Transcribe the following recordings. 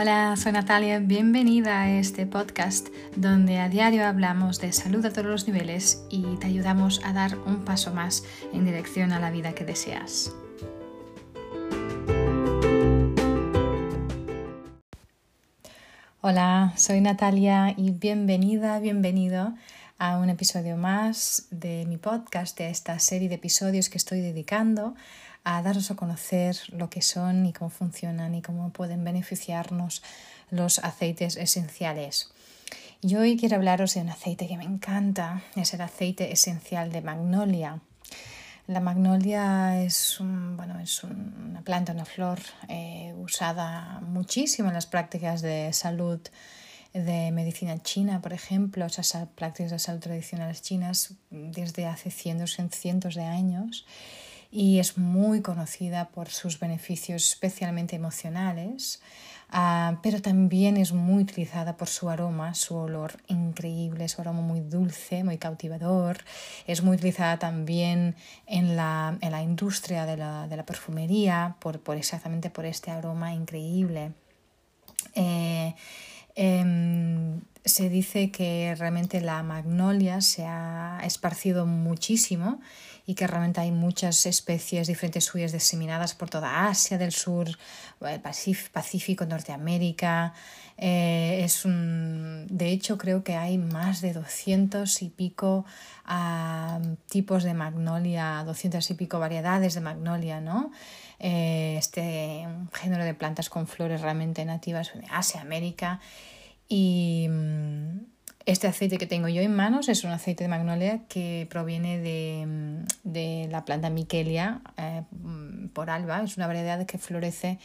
Hola, soy Natalia, bienvenida a este podcast donde a diario hablamos de salud a todos los niveles y te ayudamos a dar un paso más en dirección a la vida que deseas. Hola, soy Natalia y bienvenida, bienvenido a un episodio más de mi podcast, de esta serie de episodios que estoy dedicando a daros a conocer lo que son y cómo funcionan y cómo pueden beneficiarnos los aceites esenciales. Y hoy quiero hablaros de un aceite que me encanta, es el aceite esencial de magnolia. La magnolia es, bueno, es una planta, una flor eh, usada muchísimo en las prácticas de salud de medicina china, por ejemplo, esas prácticas de salud tradicionales chinas desde hace cientos cientos de años y es muy conocida por sus beneficios especialmente emocionales, ah, pero también es muy utilizada por su aroma, su olor increíble, su aroma muy dulce, muy cautivador. Es muy utilizada también en la, en la industria de la, de la perfumería por, por, exactamente por este aroma increíble. Eh, em, se dice que realmente la magnolia se ha esparcido muchísimo y que realmente hay muchas especies diferentes suyas diseminadas por toda Asia del Sur, el Pacífico, Norteamérica. Eh, es un, de hecho, creo que hay más de 200 y pico tipos de magnolia, 200 y pico variedades de magnolia, ¿no? Eh, este género de plantas con flores realmente nativas de Asia, América. Y mm, este aceite que tengo yo en manos es un aceite de magnolia que proviene de, la planta Michelia eh, por alba. Es una variedad que florece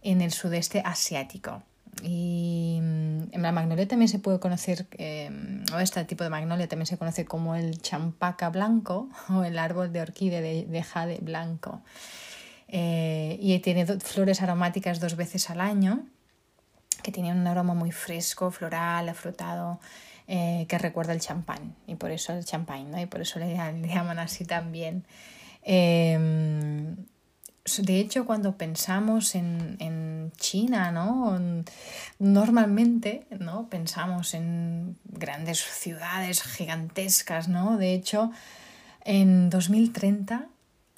en el sudeste asiático. Y mm, la magnolia también se puede conocer, eh, o este tipo de magnolia también se conoce como el champaca blanco o el árbol de orquídea de, jade blanco. Eh, y tiene flores aromáticas dos veces al año, que tienen un aroma muy fresco, floral, afrutado. Eh, que recuerda el champán y por eso el champán, ¿no? Y por eso le, llaman así también. Em, de hecho, cuando pensamos en, en China, ¿no? Normalmente, ¿no? Pensamos en grandes ciudades gigantescas, ¿no? De hecho, en 2030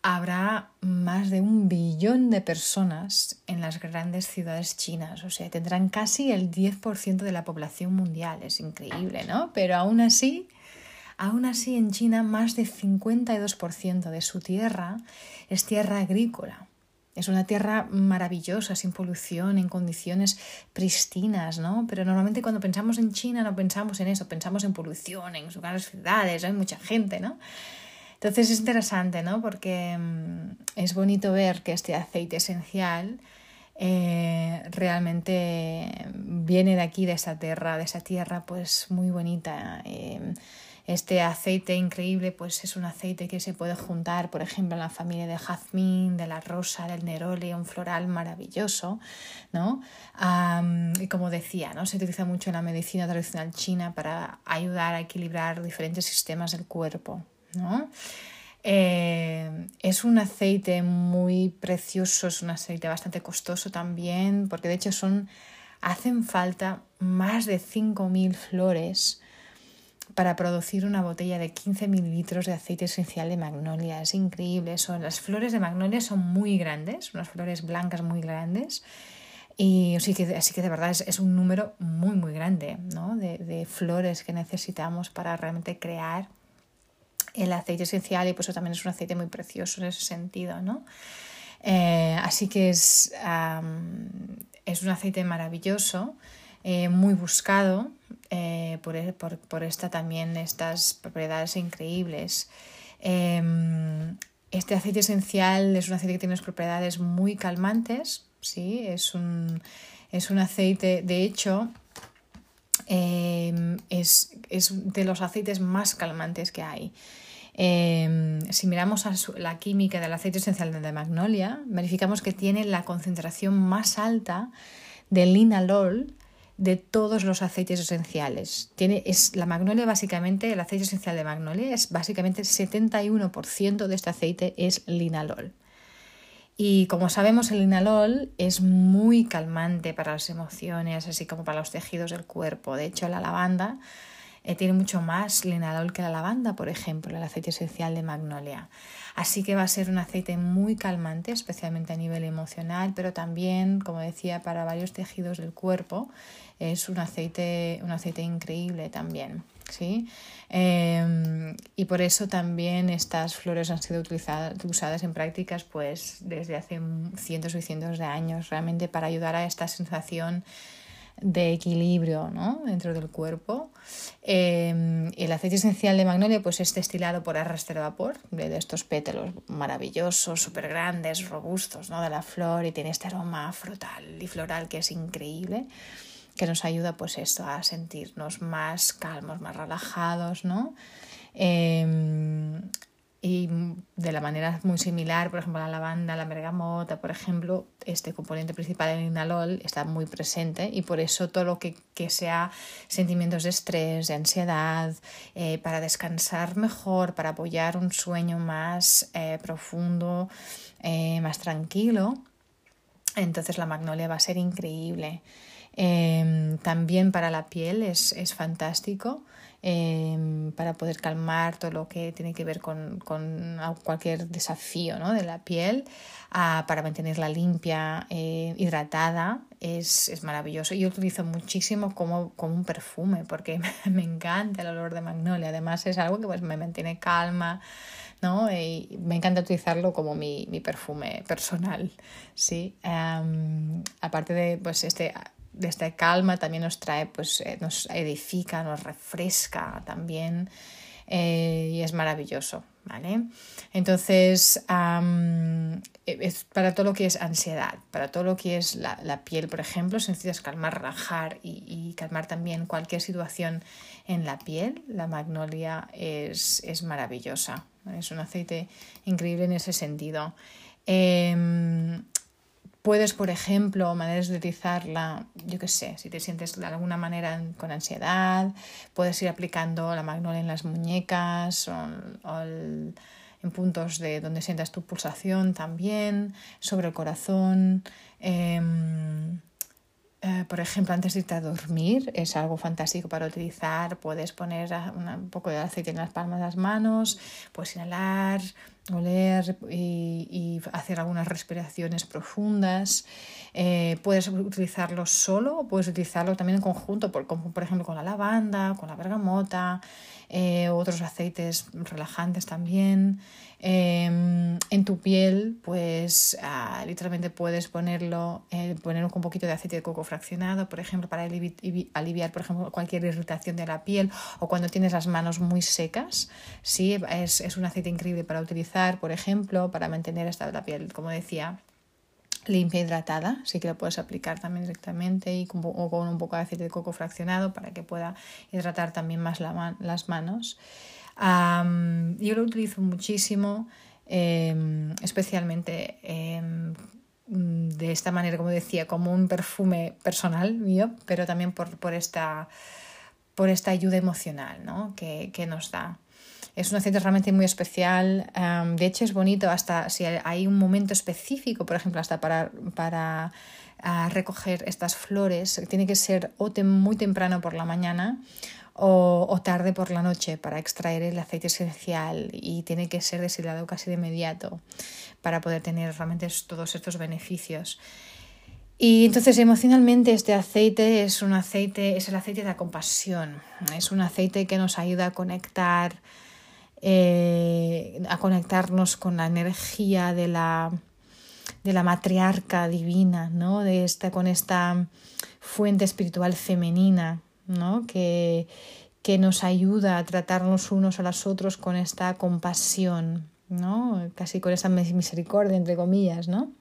habrá más de un billón de personas en las grandes ciudades chinas, o sea, tendrán casi el 10% de la población mundial, es increíble, ¿no? Pero aún así, aún así en China más de 52% de su tierra es tierra agrícola. Es una tierra maravillosa, sin polución, en condiciones pristinas, ¿no? Pero normalmente cuando pensamos en China no pensamos en eso, pensamos en polución, en sus grandes ciudades, hay mucha gente, ¿no? Entonces es interesante, ¿no? Porque mm, es bonito ver que este aceite esencial eh, realmente viene de aquí, de esa tierra, de esa tierra pues muy bonita. Eh, este aceite increíble pues es un aceite que se puede juntar, por ejemplo, en la familia de jazmín, de la rosa, del neroli, un floral maravilloso, ¿no? y como decía, ¿no? Se utiliza mucho en la medicina tradicional china para ayudar a equilibrar diferentes sistemas del cuerpo. ¿No? Eh, es un aceite muy precioso, es un aceite bastante costoso también, porque de hecho son, hacen falta más de 5.000 flores para producir una botella de 15 mililitros de aceite esencial de magnolia. Es increíble. Son, las flores de magnolia son muy grandes, unas flores blancas muy grandes. Y así que, que de verdad es, un número muy, muy grande ¿no? de, de flores que necesitamos para realmente crear el aceite esencial y pues eso también es un aceite muy precioso en ese sentido, ¿no? Eh, así que es, es un aceite maravilloso, eh, muy buscado eh, por, por, por, esta, también estas propiedades increíbles. Em, este aceite esencial es un aceite que tiene unas propiedades muy calmantes, ¿sí? es, un, es un aceite, de hecho, em, es, es, de los aceites más calmantes que hay. Em, si miramos a la química del aceite esencial de magnolia, verificamos que tiene la concentración más alta de linalol de todos los aceites esenciales. Tiene, es, la magnolia básicamente, el aceite esencial de magnolia es básicamente el 71% de este aceite es linalol. Y como sabemos, el linalol es muy calmante para las emociones, así como para los tejidos del cuerpo. De hecho, la lavanda eh, tiene mucho más linalol que la lavanda, por ejemplo, el aceite esencial de magnolia. Así que va a ser un aceite muy calmante, especialmente a nivel emocional, pero también, como decía, para varios tejidos del cuerpo. Es un aceite, un aceite increíble también. ¿sí? Em, y por eso también estas flores han sido utilizadas, usadas en prácticas pues, desde hace cientos y cientos de años, realmente para ayudar a esta sensación de equilibrio ¿no? dentro del cuerpo. Em, el aceite esencial de magnolia pues, es destilado por arrastre de vapor de, estos pétalos maravillosos, súper grandes, robustos ¿no? de la flor y tiene este aroma frutal y floral que es increíble que nos ayuda pues esto a sentirnos más calmos, más relajados, ¿no? Em, y de la manera muy similar, por ejemplo, la lavanda, la bergamota, por ejemplo, este componente principal del inalol está muy presente y por eso todo lo que, sea sentimientos de estrés, de ansiedad, eh, para descansar mejor, para apoyar un sueño más eh, profundo, eh, más tranquilo, entonces la magnolia va a ser increíble. Em, también para la piel es, es fantástico em, para poder calmar todo lo que tiene que ver con, con cualquier desafío ¿no? de la piel, ah, para mantenerla limpia, eh, hidratada, es, es, maravilloso. Yo utilizo muchísimo como, como un perfume porque me encanta el olor de magnolia. Además es algo que pues, me mantiene calma. ¿no? Y me encanta utilizarlo como mi, mi perfume personal, ¿sí? aparte de pues, este de esta calma también nos trae, pues eh, nos edifica, nos refresca también eh, y es maravilloso, ¿vale? Entonces, es para todo lo que es ansiedad, para todo lo que es la, la piel, por ejemplo, se necesita calmar, relajar y, y, calmar también cualquier situación en la piel. La magnolia es, es maravillosa, es un aceite increíble en ese sentido. Eh, Puedes, por ejemplo, maneras de utilizarla, yo qué sé, si te sientes de alguna manera con ansiedad, puedes ir aplicando la magnolia en las muñecas o, en puntos de donde sientas tu pulsación también, sobre el corazón. Em, eh, por ejemplo, antes de irte a dormir, es algo fantástico para utilizar. Puedes poner un poco de aceite en las palmas de las manos, puedes inhalar, oler y, hacer algunas respiraciones profundas. Eh, puedes utilizarlo solo o puedes utilizarlo también en conjunto, por, por ejemplo con la lavanda, con la bergamota, eh, otros aceites relajantes también. Em, en tu piel, pues ah, literalmente puedes ponerlo, eh, poner un poquito de aceite de coco fraccionado, por ejemplo, para aliviar, por ejemplo, cualquier irritación de la piel o cuando tienes las manos muy secas. Sí, es, es un aceite increíble para utilizar, por ejemplo, para mantener esta la piel, como decía, limpia hidratada, sí que la puedes aplicar también directamente y con, o con un poco de aceite de coco fraccionado para que pueda hidratar también más las manos yo lo utilizo muchísimo, em, especialmente em, de esta manera, como decía, como un perfume personal mío, pero también por, por, esta, por esta ayuda emocional ¿no? que, que nos da. Es un aceite realmente muy especial. de hecho, es bonito hasta si hay un momento específico, por ejemplo, hasta para, para ah, recoger estas flores. Tiene que ser o muy temprano por la mañana o, tarde por la noche para extraer el aceite esencial y tiene que ser destilado casi de inmediato para poder tener realmente todos estos beneficios. Y entonces emocionalmente este aceite es un aceite, es el aceite de la compasión, es un aceite que nos ayuda a conectar, eh, a conectarnos con la energía de la, de la matriarca divina, ¿no? de esta, con esta fuente espiritual femenina ¿no? que, que nos ayuda a tratarnos unos a los otros con esta compasión, ¿no? casi con esa misericordia, entre comillas, ¿no?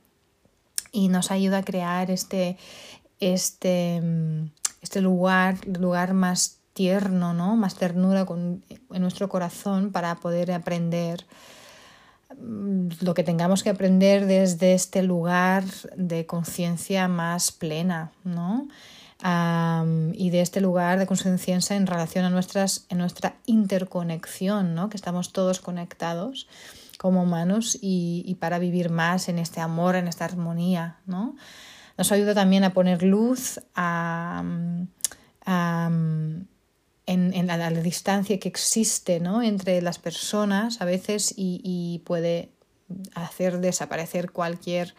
y nos ayuda a crear este, este, este lugar, lugar más tierno, ¿no? más ternura con, en nuestro corazón para poder aprender mm, lo que tengamos que aprender desde este lugar de conciencia más plena, ¿no? y de este lugar de conciencia en relación a nuestras, en nuestra interconexión, ¿no? que estamos todos conectados como humanos y, para vivir más en este amor, en esta armonía, ¿no? Nos ayuda también a poner luz a, en, la, distancia que existe ¿no? entre las personas a veces y, puede hacer desaparecer cualquier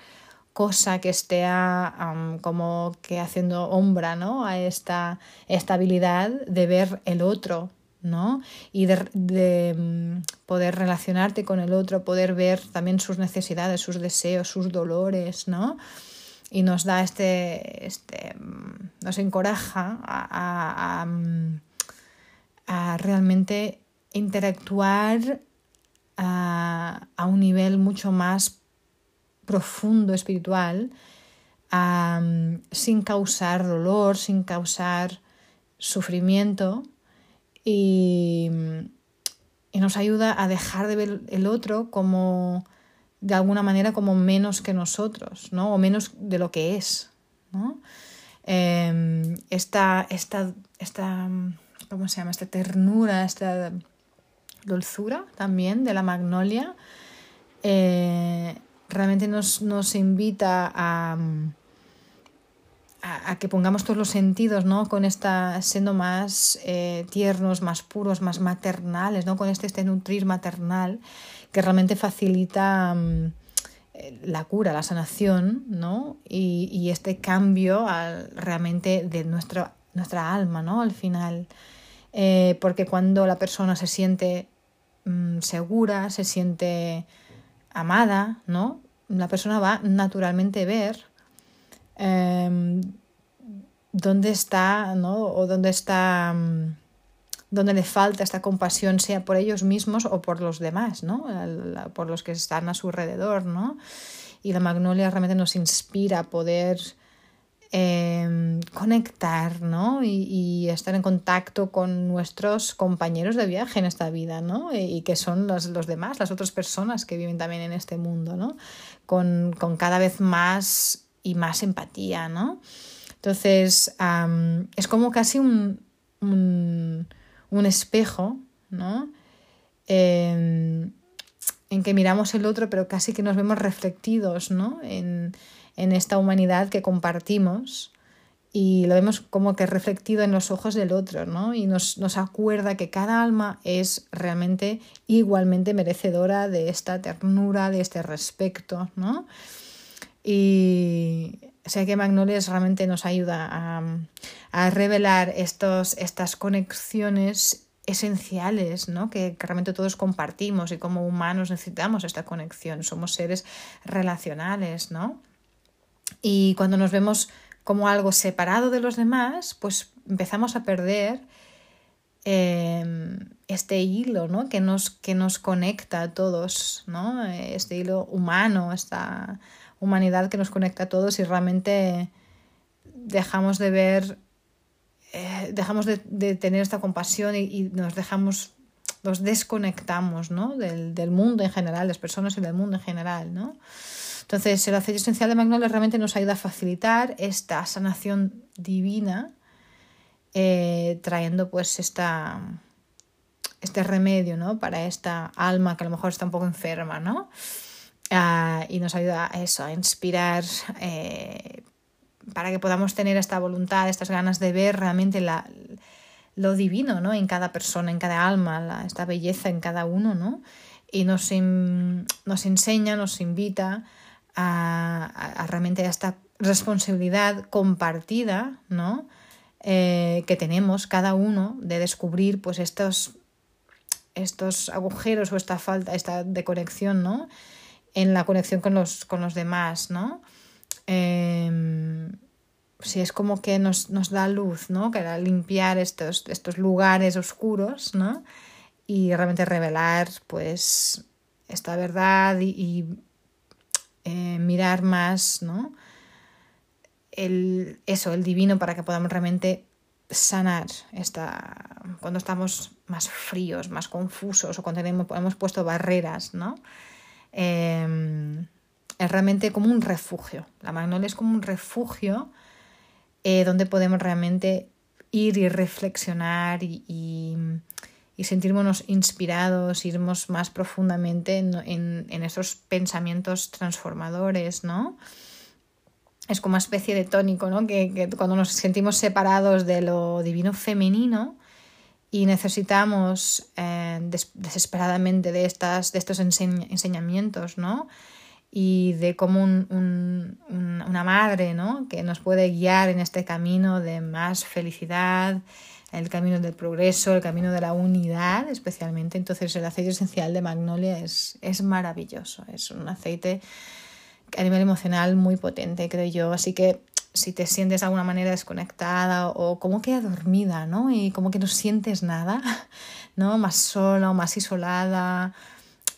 cosa que esté como que haciendo sombra ¿no? a esta estabilidad de ver el otro ¿no? y de, mm, poder relacionarte con el otro, poder ver también sus necesidades, sus deseos, sus dolores, ¿no? y nos da este, este mm, nos encoraja a mm, a realmente interactuar a, un nivel mucho más profundo espiritual, sin causar dolor, sin causar sufrimiento y, nos ayuda a dejar de ver el otro como de alguna manera como menos que nosotros, ¿no? O menos de lo que es, ¿no? Em, esta, esta, esta ¿cómo se llama? Esta ternura, esta dulzura también de la magnolia, eh, realmente nos, invita a, a, que pongamos todos los sentidos, ¿no? Con esta, siendo más eh, tiernos, más puros, más maternales, ¿no? Con este, este nutrir maternal que realmente facilita mm, la cura, la sanación, ¿no? Y, este cambio realmente de nuestro, nuestra alma, ¿no? Al final. Eh, porque cuando la persona se siente mm, segura, se siente amada, ¿no? La persona va naturalmente a ver em, dónde está, ¿no? O dónde está, mm, dónde le falta esta compasión, sea por ellos mismos o por los demás, ¿no? Por los que están a su alrededor, ¿no? Y la magnolia realmente nos inspira a poder Em, conectar ¿no? Y, estar en contacto con nuestros compañeros de viaje en esta vida ¿no? y, que son los, los, demás, las otras personas que viven también en este mundo, ¿no? con, con cada vez más y más empatía. ¿no? Entonces, es como casi un, un, un espejo ¿no? Em, en que miramos el otro, pero casi que nos vemos reflectidos ¿no? en, en esta humanidad que compartimos y lo vemos como que reflectido en los ojos del otro, ¿no? Y nos, nos, acuerda que cada alma es realmente igualmente merecedora de esta ternura, de este respeto, ¿no? Y sé que Magnolias realmente nos ayuda a, a revelar estos, estas conexiones esenciales, ¿no? Que realmente todos compartimos y como humanos necesitamos esta conexión, somos seres relacionales, ¿no? Y cuando nos vemos como algo separado de los demás, pues empezamos a perder em, este hilo ¿no? que, nos, que nos conecta a todos, ¿no? este hilo humano, esta humanidad que nos conecta a todos y realmente dejamos de ver, eh, dejamos de, tener esta compasión y, nos dejamos, nos desconectamos ¿no? del, del mundo en general, de las personas y del mundo en general. ¿no? Entonces, el aceite esencial de magnolia realmente nos ayuda a facilitar esta sanación divina, eh, trayendo pues esta, este remedio ¿no? para esta alma que a lo mejor está un poco enferma, ¿no? Ah, y nos ayuda a eso, a inspirar eh, para que podamos tener esta voluntad, estas ganas de ver realmente la, lo divino ¿no? en cada persona, en cada alma, esta belleza en cada uno, ¿no? Y nos, nos enseña, nos invita a, realmente a esta responsabilidad compartida, ¿no? Eh, que tenemos cada uno de descubrir pues estos, estos agujeros o esta falta esta de conexión ¿no? en la conexión con los, con los demás ¿no? Em, si es como que nos, nos, da luz ¿no? que limpiar estos, estos lugares oscuros ¿no? y realmente revelar pues esta verdad y eh, mirar más, ¿no? El, eso, el divino, para que podamos realmente sanar esta, cuando estamos más fríos, más confusos o cuando tenemos, hemos puesto barreras, ¿no? Em, es realmente como un refugio. La magnolia es como un refugio eh, donde podemos realmente ir y reflexionar y, y sentirnos inspirados, irnos más profundamente en, en, esos pensamientos transformadores, ¿no? Es como una especie de tónico, ¿no? Que, cuando nos sentimos separados de lo divino femenino y necesitamos eh, desesperadamente de, estas, de estos enseñamientos, ¿no? y de cómo una madre ¿no? que nos puede guiar en este camino de más felicidad, el camino del progreso, el camino de la unidad especialmente. Entonces el aceite esencial de magnolia es, es maravilloso, es un aceite a nivel emocional muy potente, creo yo. Así que si te sientes de alguna manera desconectada o como que dormida, ¿no? Y como que no sientes nada, ¿no? Más sola o más isolada,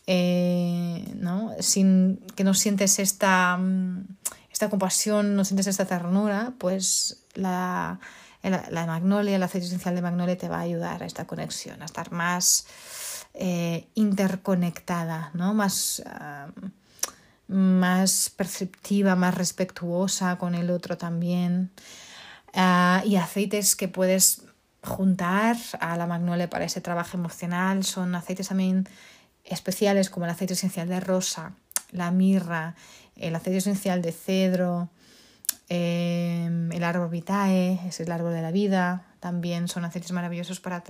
eh, ¿no? Sin que no sientes esta, esta compasión, no sientes esta ternura, pues la, la, magnolia, el aceite esencial de magnolia te va a ayudar a esta conexión, a estar más eh, interconectada, ¿no? Más, más perceptiva, más respetuosa con el otro también. Ah, y aceites que puedes juntar a la magnolia para ese trabajo emocional son aceites también especiales como el aceite esencial de rosa, la mirra, el aceite esencial de cedro, Em, el árbol vitae, es el árbol de la vida, también son aceites maravillosos para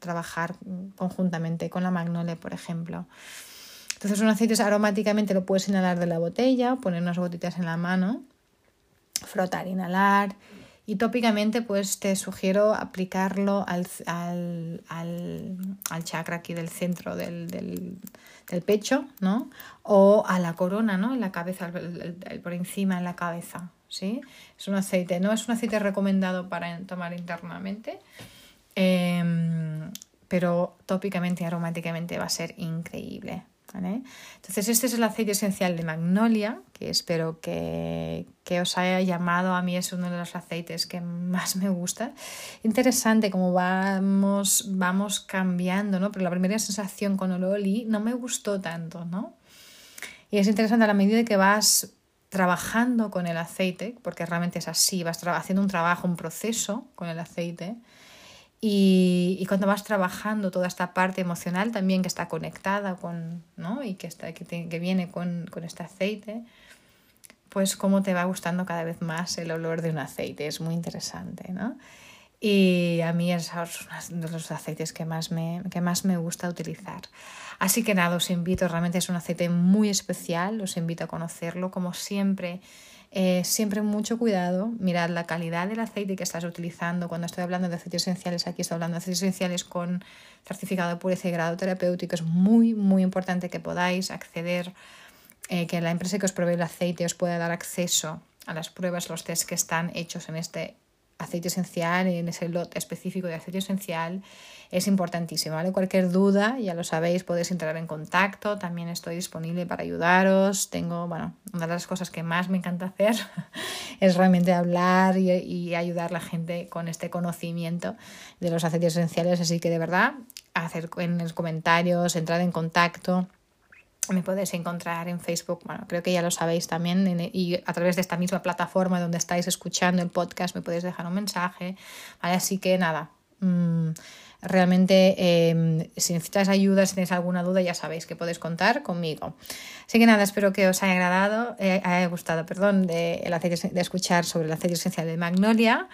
trabajar conjuntamente con la magnolia, por ejemplo. Entonces, un aceite aromáticamente lo puedes inhalar de la botella, poner unas gotitas en la mano, frotar, inhalar. Y tópicamente, pues te sugiero aplicarlo al, al, al, chakra aquí del centro del, del, del, pecho, ¿no? O a la corona, ¿no? En la cabeza, por encima en la cabeza. ¿Sí? Es un aceite, no es un aceite recomendado para tomar internamente, em, pero tópicamente y aromáticamente va a ser increíble. Entonces, este es el aceite esencial de magnolia, que espero que, os haya llamado. A mí es uno de los aceites que más me gusta. Interesante cómo vamos, vamos cambiando, ¿no? Pero la primera sensación con ololi no me gustó tanto, ¿no? Y es interesante a la medida que vas trabajando con el aceite, porque realmente es así, vas haciendo un trabajo, un proceso con el aceite, y, cuando vas trabajando toda esta parte emocional también que está conectada con, ¿no? Y que, está, que, viene con, con, este aceite, pues cómo te va gustando cada vez más el olor de un aceite, es muy interesante, ¿no? Y a mí es uno de los aceites que más me, que más me gusta utilizar. Así que nada, os invito, realmente es un aceite muy especial, os invito a conocerlo como siempre. Eh, siempre mucho cuidado, mirad la calidad del aceite que estás utilizando. Cuando estoy hablando de aceites esenciales, aquí estoy hablando de aceites esenciales con certificado de pureza y grado terapéutico. Es muy, muy importante que podáis acceder, eh, que la empresa que os provee el aceite os pueda dar acceso a las pruebas, los test que están hechos en este aceite esencial, en ese lot específico de aceite esencial, es importantísimo. ¿vale? Cualquier duda, ya lo sabéis, podéis entrar en contacto. También estoy disponible para ayudaros. Tengo, bueno, una de las cosas que más me encanta hacer es realmente hablar y, y ayudar a la gente con este conocimiento de los aceites esenciales. Así que de verdad, hacer en los comentarios, entrar en contacto. Me podéis encontrar en Facebook, bueno, creo que ya lo sabéis también, y a través de esta misma plataforma donde estáis escuchando el podcast me podéis dejar un mensaje. Así que nada, mmm, realmente em, si necesitáis ayuda, si tenéis alguna duda, ya sabéis que podéis contar conmigo. Así que nada, espero que os haya agradado, eh, haya gustado, perdón, de, el aceite, de escuchar sobre el aceite esencial de Magnolia.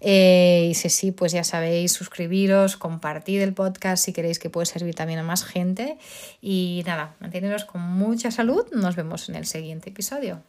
Eh, y si sí, pues ya sabéis, suscribiros, compartir el podcast si queréis que puede servir también a más gente. Y nada, manteneros con mucha salud. Nos vemos en el siguiente episodio.